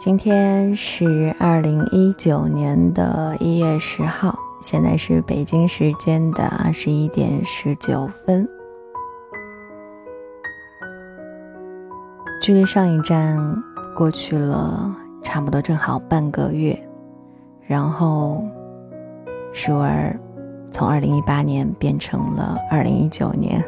今天是二零一九年的一月十号，现在是北京时间的二十一点十九分。距离上一站过去了差不多正好半个月，然后舒儿从二零一八年变成了二零一九年。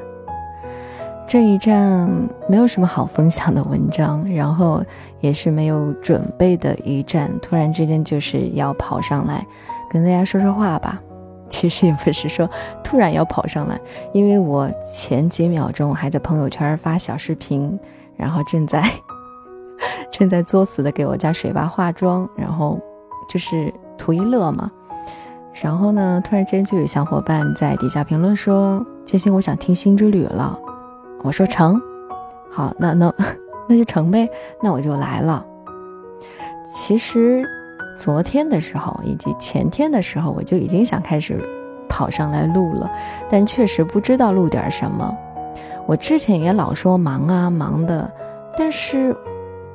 这一站没有什么好分享的文章，然后也是没有准备的一站，突然之间就是要跑上来跟大家说说话吧。其实也不是说突然要跑上来，因为我前几秒钟还在朋友圈发小视频，然后正在 正在作死的给我家水爸化妆，然后就是图一乐嘛。然后呢，突然之间就有小伙伴在底下评论说：“建新，我想听《星之旅》了。”我说成，好，那那那就成呗，那我就来了。其实昨天的时候以及前天的时候，我就已经想开始跑上来录了，但确实不知道录点什么。我之前也老说忙啊忙的，但是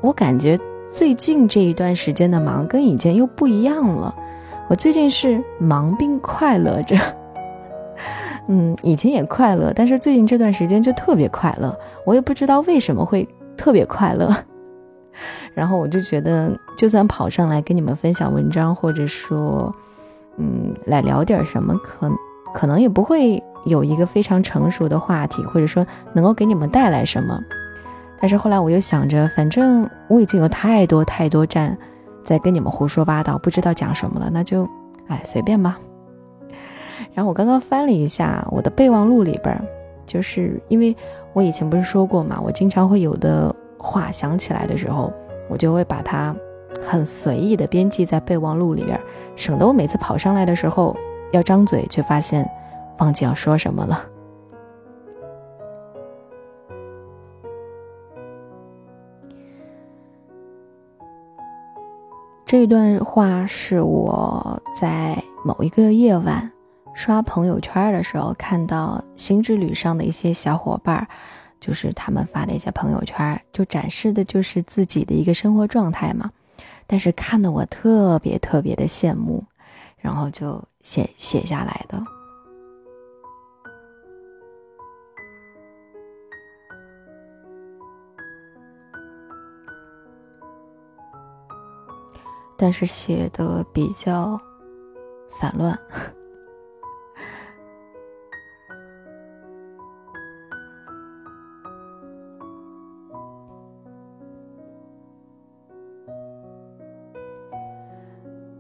我感觉最近这一段时间的忙跟以前又不一样了。我最近是忙并快乐着。嗯，以前也快乐，但是最近这段时间就特别快乐，我也不知道为什么会特别快乐。然后我就觉得，就算跑上来跟你们分享文章，或者说，嗯，来聊点什么，可可能也不会有一个非常成熟的话题，或者说能够给你们带来什么。但是后来我又想着，反正我已经有太多太多站在跟你们胡说八道，不知道讲什么了，那就，哎，随便吧。然后我刚刚翻了一下我的备忘录里边，就是因为我以前不是说过嘛，我经常会有的话想起来的时候，我就会把它很随意的编辑在备忘录里边，省得我每次跑上来的时候要张嘴，却发现忘记要说什么了。这段话是我在某一个夜晚。刷朋友圈的时候，看到新之旅上的一些小伙伴，就是他们发的一些朋友圈，就展示的就是自己的一个生活状态嘛。但是看得我特别特别的羡慕，然后就写写下来的。但是写的比较散乱。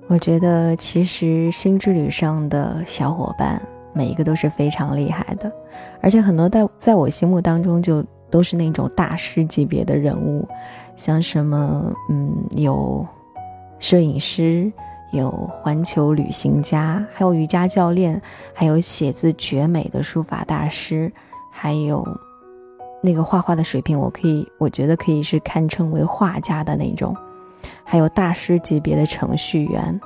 我觉得其实星之旅上的小伙伴每一个都是非常厉害的，而且很多在在我心目当中就都是那种大师级别的人物，像什么嗯有摄影师，有环球旅行家，还有瑜伽教练，还有写字绝美的书法大师，还有那个画画的水平，我可以我觉得可以是堪称为画家的那种。还有大师级别的程序员，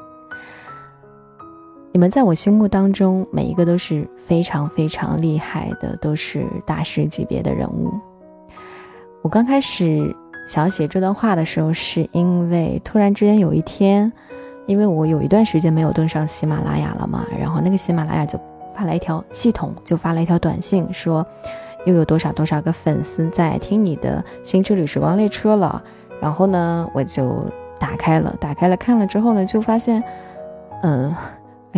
你们在我心目当中每一个都是非常非常厉害的，都是大师级别的人物。我刚开始想写这段话的时候，是因为突然之间有一天，因为我有一段时间没有登上喜马拉雅了嘛，然后那个喜马拉雅就发来一条系统，就发了一条短信说，又有多少多少个粉丝在听你的新之旅时光列车了。然后呢，我就打开了，打开了看了之后呢，就发现，嗯，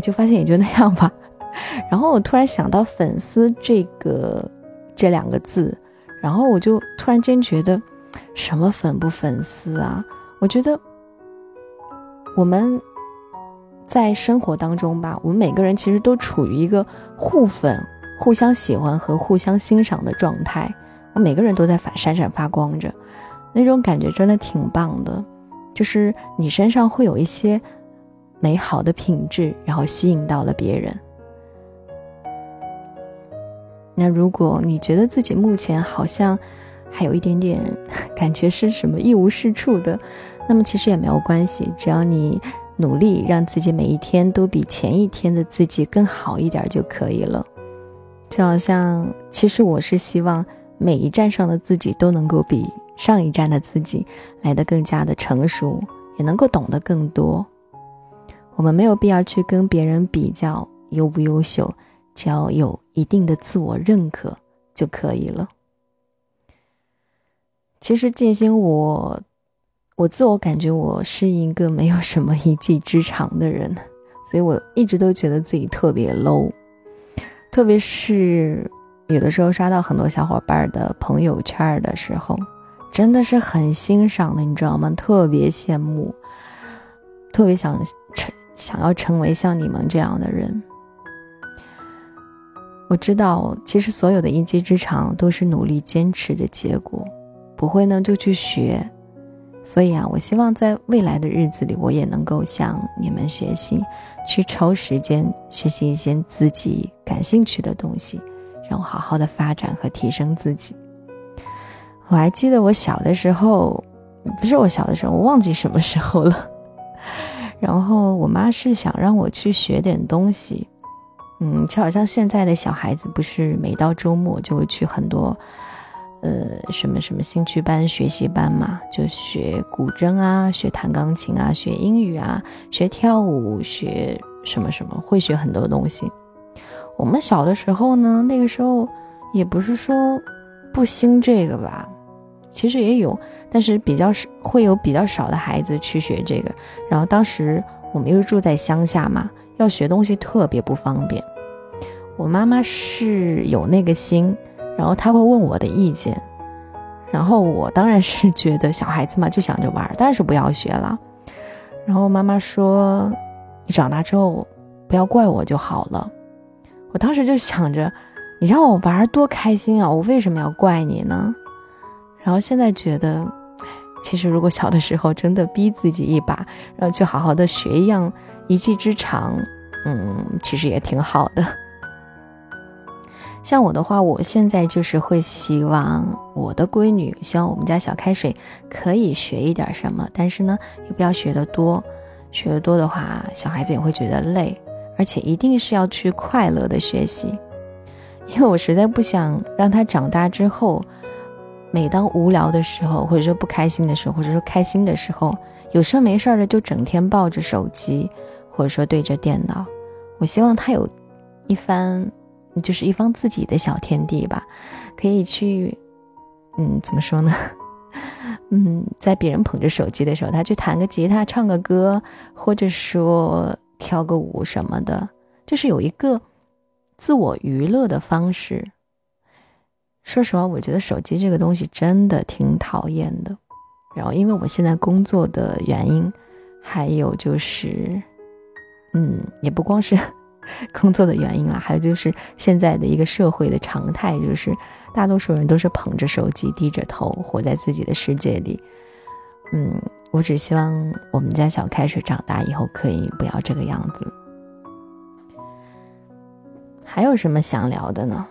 就发现也就那样吧。然后我突然想到“粉丝”这个这两个字，然后我就突然间觉得，什么粉不粉丝啊？我觉得我们在生活当中吧，我们每个人其实都处于一个互粉、互相喜欢和互相欣赏的状态，我每个人都在闪闪发光着。那种感觉真的挺棒的，就是你身上会有一些美好的品质，然后吸引到了别人。那如果你觉得自己目前好像还有一点点感觉是什么一无是处的，那么其实也没有关系，只要你努力让自己每一天都比前一天的自己更好一点就可以了。就好像，其实我是希望每一站上的自己都能够比。上一站的自己来的更加的成熟，也能够懂得更多。我们没有必要去跟别人比较优不优秀，只要有一定的自我认可就可以了。其实静心，我我自我感觉我是一个没有什么一技之长的人，所以我一直都觉得自己特别 low。特别是有的时候刷到很多小伙伴的朋友圈的时候，真的是很欣赏的，你知道吗？特别羡慕，特别想成想要成为像你们这样的人。我知道，其实所有的一技之长都是努力坚持的结果。不会呢，就去学。所以啊，我希望在未来的日子里，我也能够向你们学习，去抽时间学习一些自己感兴趣的东西，然后好好的发展和提升自己。我还记得我小的时候，不是我小的时候，我忘记什么时候了。然后我妈是想让我去学点东西，嗯，就好像现在的小孩子，不是每到周末就会去很多。呃，什么什么兴趣班、学习班嘛，就学古筝啊，学弹钢琴啊，学英语啊，学跳舞，学什么什么，会学很多东西。我们小的时候呢，那个时候也不是说不兴这个吧，其实也有，但是比较少，会有比较少的孩子去学这个。然后当时我们又住在乡下嘛，要学东西特别不方便。我妈妈是有那个心。然后他会问我的意见，然后我当然是觉得小孩子嘛就想着玩，但是不要学了。然后妈妈说：“你长大之后不要怪我就好了。”我当时就想着，你让我玩多开心啊，我为什么要怪你呢？然后现在觉得，其实如果小的时候真的逼自己一把，然后去好好的学一样一技之长，嗯，其实也挺好的。像我的话，我现在就是会希望我的闺女，希望我们家小开水可以学一点什么，但是呢，也不要学得多，学得多的话，小孩子也会觉得累，而且一定是要去快乐的学习，因为我实在不想让他长大之后，每当无聊的时候，或者说不开心的时候，或者说开心的时候，有事没事的就整天抱着手机，或者说对着电脑，我希望他有一番。就是一方自己的小天地吧，可以去，嗯，怎么说呢？嗯，在别人捧着手机的时候，他去弹个吉他、唱个歌，或者说跳个舞什么的，就是有一个自我娱乐的方式。说实话，我觉得手机这个东西真的挺讨厌的。然后，因为我现在工作的原因，还有就是，嗯，也不光是。工作的原因啦，还有就是现在的一个社会的常态，就是大多数人都是捧着手机，低着头，活在自己的世界里。嗯，我只希望我们家小开水长大以后可以不要这个样子。还有什么想聊的呢？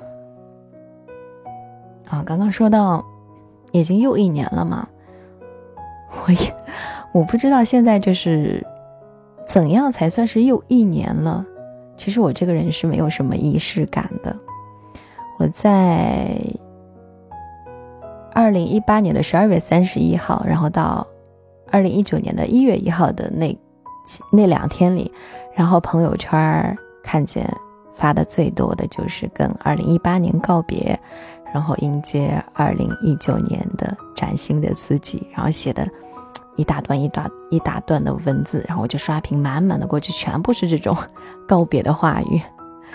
啊，刚刚说到已经又一年了嘛，我也我不知道现在就是怎样才算是又一年了。其实我这个人是没有什么仪式感的。我在二零一八年的十二月三十一号，然后到二零一九年的一月一号的那那两天里，然后朋友圈看见发的最多的就是跟二零一八年告别，然后迎接二零一九年的崭新的自己，然后写的。一大段一大一大段的文字，然后我就刷屏，满满的过去全部是这种告别的话语。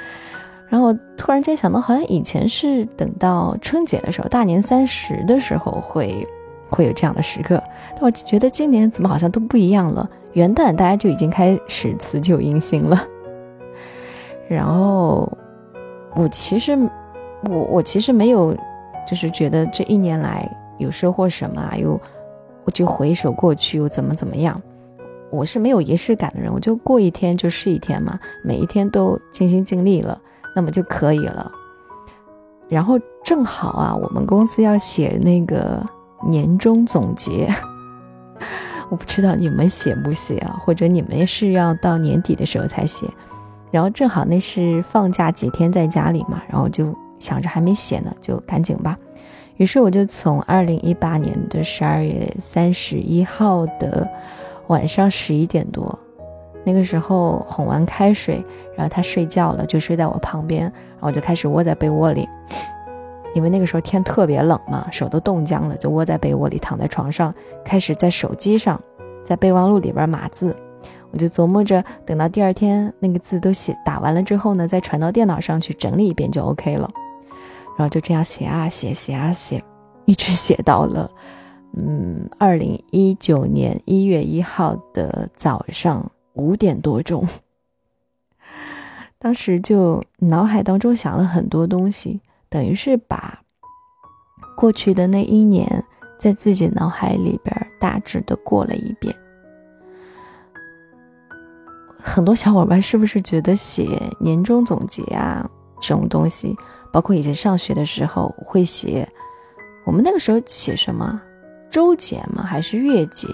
然后突然间想到，好像以前是等到春节的时候，大年三十的时候会会有这样的时刻，但我觉得今年怎么好像都不一样了。元旦大家就已经开始辞旧迎新了。然后我其实我我其实没有，就是觉得这一年来有收获什么啊，又。我就回首过去，又怎么怎么样？我是没有仪式感的人，我就过一天就是一天嘛，每一天都尽心尽力了，那么就可以了。然后正好啊，我们公司要写那个年终总结，我不知道你们写不写啊？或者你们是要到年底的时候才写？然后正好那是放假几天在家里嘛，然后就想着还没写呢，就赶紧吧。于是我就从二零一八年的十二月三十一号的晚上十一点多，那个时候哄完开水，然后他睡觉了，就睡在我旁边，然后我就开始窝在被窝里，因为那个时候天特别冷嘛，手都冻僵了，就窝在被窝里，躺在床上，开始在手机上，在备忘录里边码字。我就琢磨着，等到第二天那个字都写打完了之后呢，再传到电脑上去整理一遍就 OK 了。然后就这样写啊写，写啊写，一直写到了。嗯，二零一九年一月一号的早上五点多钟，当时就脑海当中想了很多东西，等于是把过去的那一年在自己脑海里边大致的过了一遍。很多小伙伴是不是觉得写年终总结啊这种东西，包括以前上学的时候会写，我们那个时候写什么？周节吗？还是月节？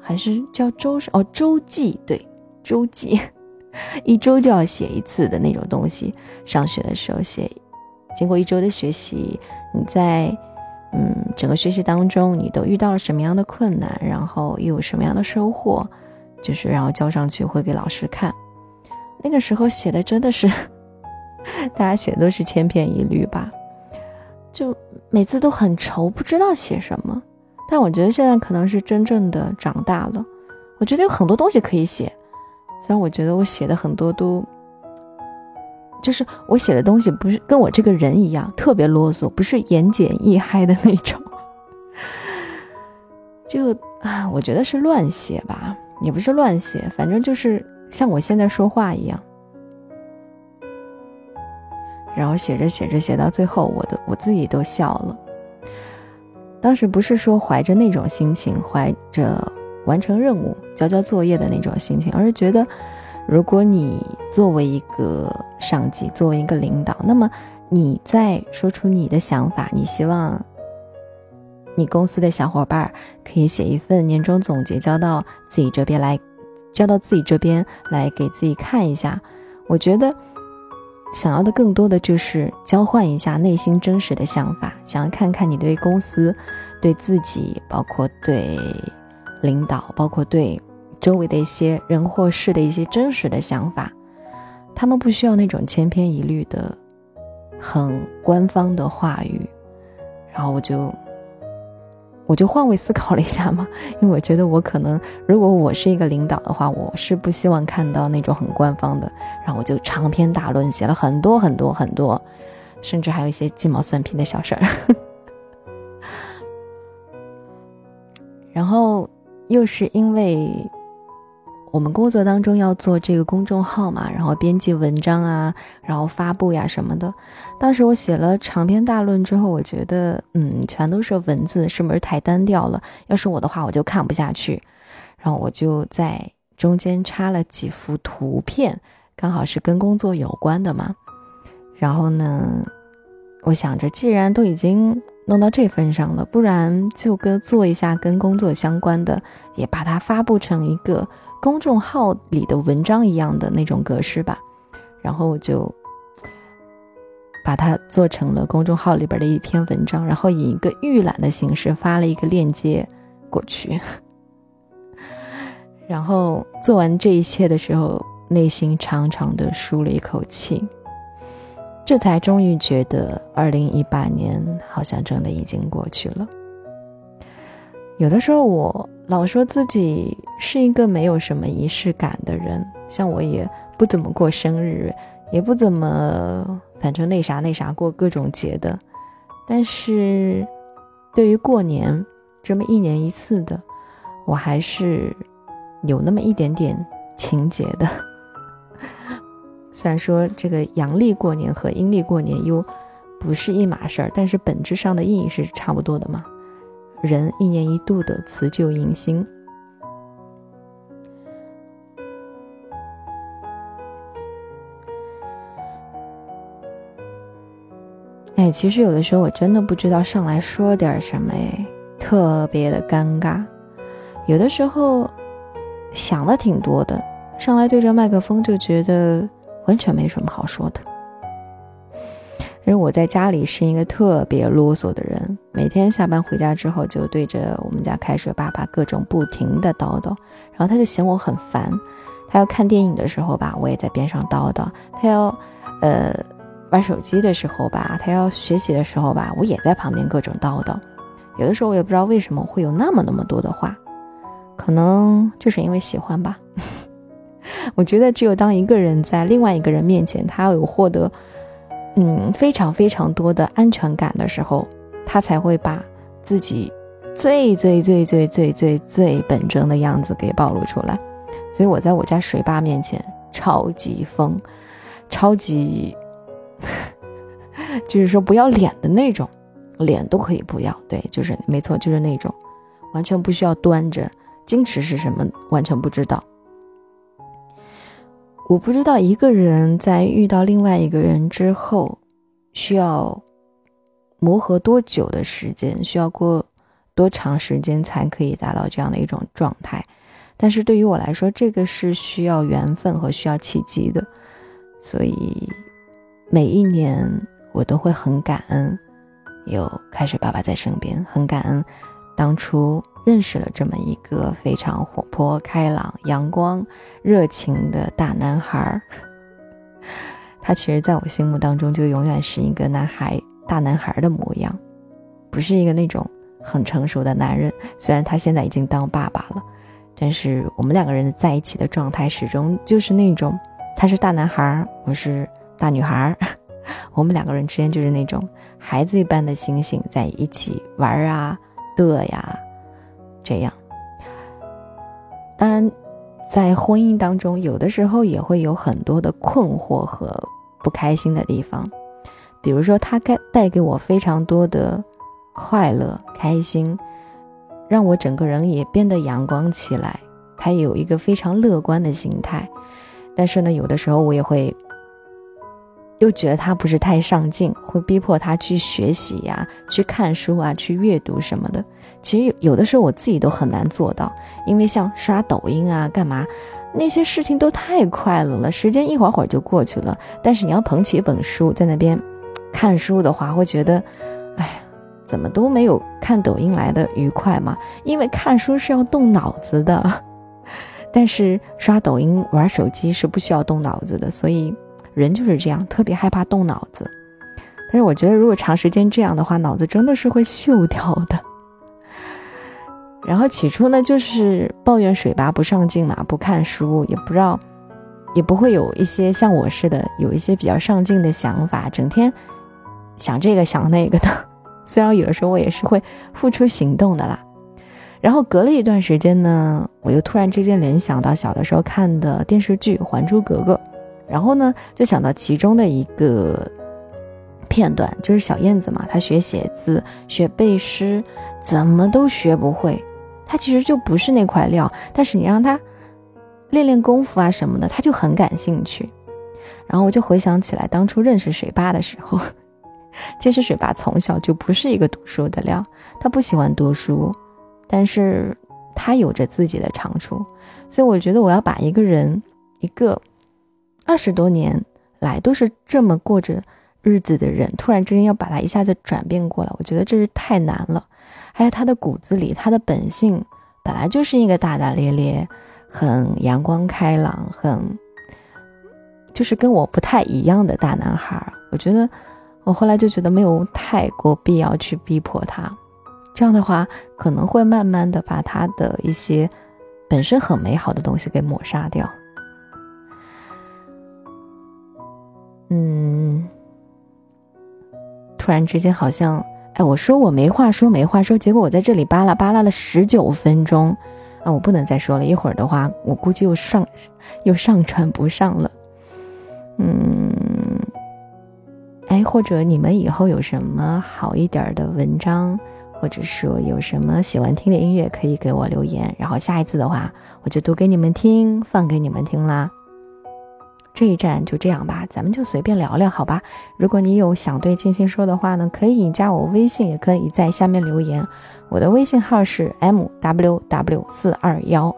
还是叫周？哦，周记。对，周记，一周就要写一次的那种东西。上学的时候写，经过一周的学习，你在嗯整个学习当中，你都遇到了什么样的困难？然后又有什么样的收获？就是然后交上去会给老师看。那个时候写的真的是，大家写的都是千篇一律吧。就每次都很愁，不知道写什么。但我觉得现在可能是真正的长大了，我觉得有很多东西可以写。虽然我觉得我写的很多都，就是我写的东西不是跟我这个人一样特别啰嗦，不是言简意赅的那种。就啊，我觉得是乱写吧，也不是乱写，反正就是像我现在说话一样。然后写着写着写到最后，我都我自己都笑了。当时不是说怀着那种心情，怀着完成任务、交交作业的那种心情，而是觉得，如果你作为一个上级，作为一个领导，那么你在说出你的想法，你希望你公司的小伙伴可以写一份年终总结，交到自己这边来，交到自己这边来给自己看一下，我觉得。想要的更多的就是交换一下内心真实的想法，想要看看你对公司、对自己，包括对领导，包括对周围的一些人或事的一些真实的想法。他们不需要那种千篇一律的、很官方的话语。然后我就。我就换位思考了一下嘛，因为我觉得我可能，如果我是一个领导的话，我是不希望看到那种很官方的。然后我就长篇大论写了很多很多很多，甚至还有一些鸡毛蒜皮的小事儿。然后又是因为。我们工作当中要做这个公众号嘛，然后编辑文章啊，然后发布呀什么的。当时我写了长篇大论之后，我觉得，嗯，全都是文字，是不是太单调了？要是我的话，我就看不下去。然后我就在中间插了几幅图片，刚好是跟工作有关的嘛。然后呢，我想着，既然都已经弄到这份上了，不然就跟做一下跟工作相关的，也把它发布成一个。公众号里的文章一样的那种格式吧，然后我就把它做成了公众号里边的一篇文章，然后以一个预览的形式发了一个链接过去。然后做完这一切的时候，内心长长的舒了一口气，这才终于觉得二零一八年好像真的已经过去了。有的时候我。老说自己是一个没有什么仪式感的人，像我也不怎么过生日，也不怎么反正那啥那啥过各种节的。但是，对于过年这么一年一次的，我还是有那么一点点情节的。虽然说这个阳历过年和阴历过年又不是一码事儿，但是本质上的意义是差不多的嘛。人一年一度的辞旧迎新，哎，其实有的时候我真的不知道上来说点什么，哎，特别的尴尬。有的时候想的挺多的，上来对着麦克风就觉得完全没什么好说的。因为我在家里是一个特别啰嗦的人，每天下班回家之后就对着我们家开水爸爸各种不停的叨叨，然后他就嫌我很烦。他要看电影的时候吧，我也在边上叨叨；他要呃玩手机的时候吧，他要学习的时候吧，我也在旁边各种叨叨。有的时候我也不知道为什么会有那么那么多的话，可能就是因为喜欢吧。我觉得只有当一个人在另外一个人面前，他有获得。嗯，非常非常多的安全感的时候，他才会把自己最最最最最最最本真的样子给暴露出来。所以我在我家水坝面前超级疯，超级，就是说不要脸的那种，脸都可以不要。对，就是没错，就是那种，完全不需要端着，矜持是什么，完全不知道。我不知道一个人在遇到另外一个人之后，需要磨合多久的时间，需要过多长时间才可以达到这样的一种状态。但是对于我来说，这个是需要缘分和需要契机的。所以每一年我都会很感恩有开水爸爸在身边，很感恩当初。认识了这么一个非常活泼开朗、阳光、热情的大男孩儿，他其实在我心目当中就永远是一个男孩、大男孩的模样，不是一个那种很成熟的男人。虽然他现在已经当爸爸了，但是我们两个人在一起的状态始终就是那种，他是大男孩，我是大女孩，我们两个人之间就是那种孩子一般的心性，在一起玩啊、乐呀。这样，当然，在婚姻当中，有的时候也会有很多的困惑和不开心的地方。比如说，他该带给我非常多的快乐、开心，让我整个人也变得阳光起来。他有一个非常乐观的心态，但是呢，有的时候我也会。又觉得他不是太上进，会逼迫他去学习呀，去看书啊，去阅读什么的。其实有有的时候我自己都很难做到，因为像刷抖音啊、干嘛那些事情都太快乐了，时间一会儿会儿就过去了。但是你要捧起一本书在那边看书的话，会觉得，哎，怎么都没有看抖音来的愉快嘛？因为看书是要动脑子的，但是刷抖音、玩手机是不需要动脑子的，所以。人就是这样，特别害怕动脑子。但是我觉得，如果长时间这样的话，脑子真的是会锈掉的。然后起初呢，就是抱怨水拔不上进嘛，不看书，也不知道，也不会有一些像我似的，有一些比较上进的想法，整天想这个想那个的。虽然有的时候我也是会付出行动的啦。然后隔了一段时间呢，我又突然之间联想到小的时候看的电视剧《还珠格格》。然后呢，就想到其中的一个片段，就是小燕子嘛，她学写字、学背诗，怎么都学不会。他其实就不是那块料，但是你让他练练功夫啊什么的，他就很感兴趣。然后我就回想起来，当初认识水爸的时候，其实水爸从小就不是一个读书的料，他不喜欢读书，但是他有着自己的长处。所以我觉得，我要把一个人一个。二十多年来都是这么过着日子的人，突然之间要把他一下子转变过来，我觉得这是太难了。还有他的骨子里，他的本性本来就是一个大大咧咧、很阳光开朗、很就是跟我不太一样的大男孩。我觉得我后来就觉得没有太过必要去逼迫他，这样的话可能会慢慢的把他的一些本身很美好的东西给抹杀掉。嗯，突然之间好像，哎，我说我没话说，没话说，结果我在这里扒拉扒拉了十九分钟，啊，我不能再说了，一会儿的话，我估计又上又上传不上了。嗯，哎，或者你们以后有什么好一点的文章，或者说有什么喜欢听的音乐，可以给我留言，然后下一次的话，我就读给你们听，放给你们听啦。这一站就这样吧，咱们就随便聊聊，好吧？如果你有想对静心说的话呢，可以加我微信，也可以在下面留言。我的微信号是 m w w 四二幺。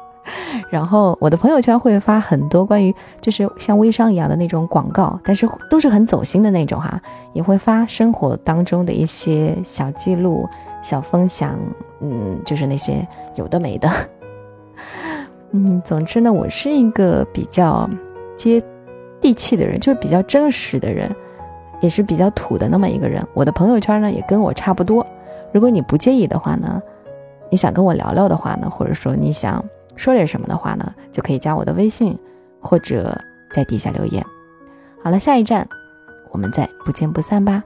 然后我的朋友圈会发很多关于就是像微商一样的那种广告，但是都是很走心的那种哈，也会发生活当中的一些小记录、小分享，嗯，就是那些有的没的。嗯，总之呢，我是一个比较接地气的人，就是比较真实的人，也是比较土的那么一个人。我的朋友圈呢也跟我差不多。如果你不介意的话呢，你想跟我聊聊的话呢，或者说你想。说点什么的话呢，就可以加我的微信，或者在底下留言。好了，下一站，我们再不见不散吧。